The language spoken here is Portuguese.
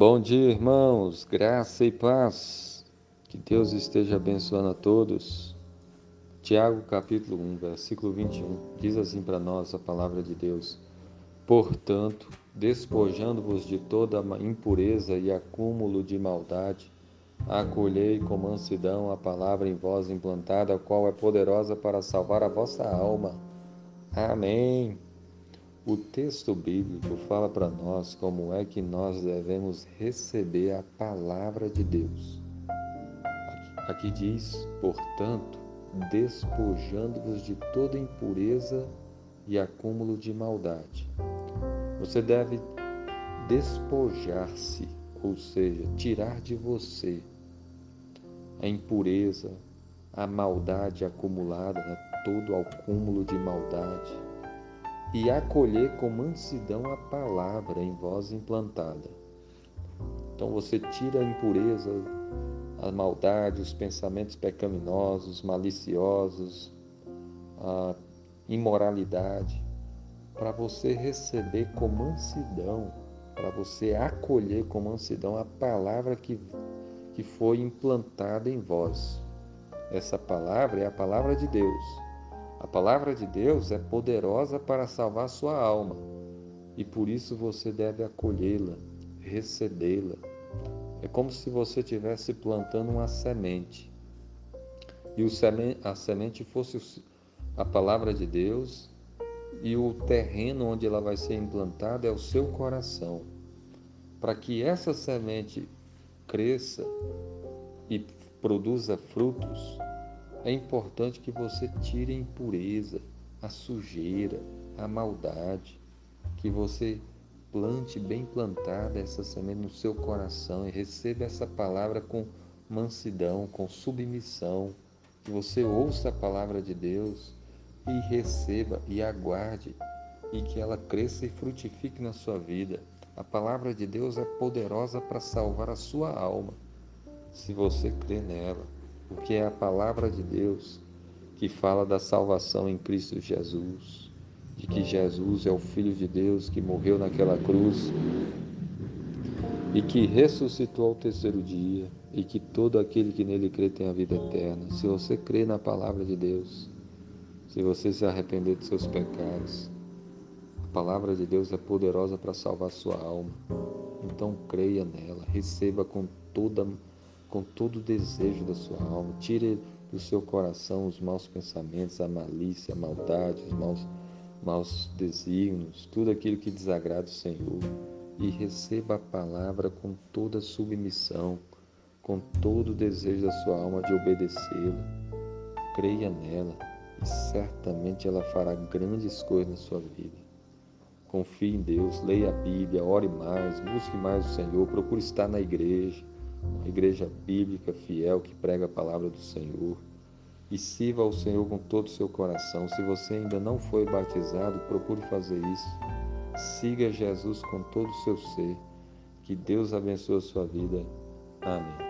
Bom dia, irmãos, graça e paz. Que Deus esteja abençoando a todos. Tiago, capítulo 1, versículo 21, diz assim para nós a palavra de Deus: Portanto, despojando-vos de toda impureza e acúmulo de maldade, acolhei com mansidão a palavra em vós implantada, a qual é poderosa para salvar a vossa alma. Amém. O texto bíblico fala para nós como é que nós devemos receber a palavra de Deus. Aqui diz, portanto, despojando-vos de toda impureza e acúmulo de maldade. Você deve despojar-se, ou seja, tirar de você a impureza, a maldade acumulada, né? todo o acúmulo de maldade e acolher com mansidão a palavra em vós implantada. Então você tira a impureza, a maldade, os pensamentos pecaminosos, maliciosos, a imoralidade, para você receber com mansidão, para você acolher com mansidão a palavra que, que foi implantada em vós. Essa palavra é a palavra de Deus a palavra de Deus é poderosa para salvar sua alma e por isso você deve acolhê-la, recebê-la. É como se você estivesse plantando uma semente e a semente fosse a palavra de Deus e o terreno onde ela vai ser implantada é o seu coração. Para que essa semente cresça e produza frutos, é importante que você tire a impureza, a sujeira, a maldade, que você plante bem plantada essa semente no seu coração e receba essa palavra com mansidão, com submissão, que você ouça a palavra de Deus e receba e aguarde e que ela cresça e frutifique na sua vida. A palavra de Deus é poderosa para salvar a sua alma, se você crê nela porque é a palavra de Deus que fala da salvação em Cristo Jesus, de que Jesus é o Filho de Deus que morreu naquela cruz e que ressuscitou ao terceiro dia e que todo aquele que nele crê tem a vida eterna. Se você crê na palavra de Deus, se você se arrepender de seus pecados, a palavra de Deus é poderosa para salvar sua alma. Então creia nela, receba com toda a com todo o desejo da sua alma. Tire do seu coração os maus pensamentos, a malícia, a maldade, os maus, maus desígnios, tudo aquilo que desagrada o Senhor. E receba a palavra com toda submissão, com todo o desejo da sua alma de obedecê-la. Creia nela e certamente ela fará grandes coisas na sua vida. Confie em Deus, leia a Bíblia, ore mais, busque mais o Senhor, procure estar na igreja igreja bíblica fiel que prega a palavra do Senhor e sirva ao Senhor com todo o seu coração. Se você ainda não foi batizado, procure fazer isso. Siga Jesus com todo o seu ser. Que Deus abençoe a sua vida. Amém.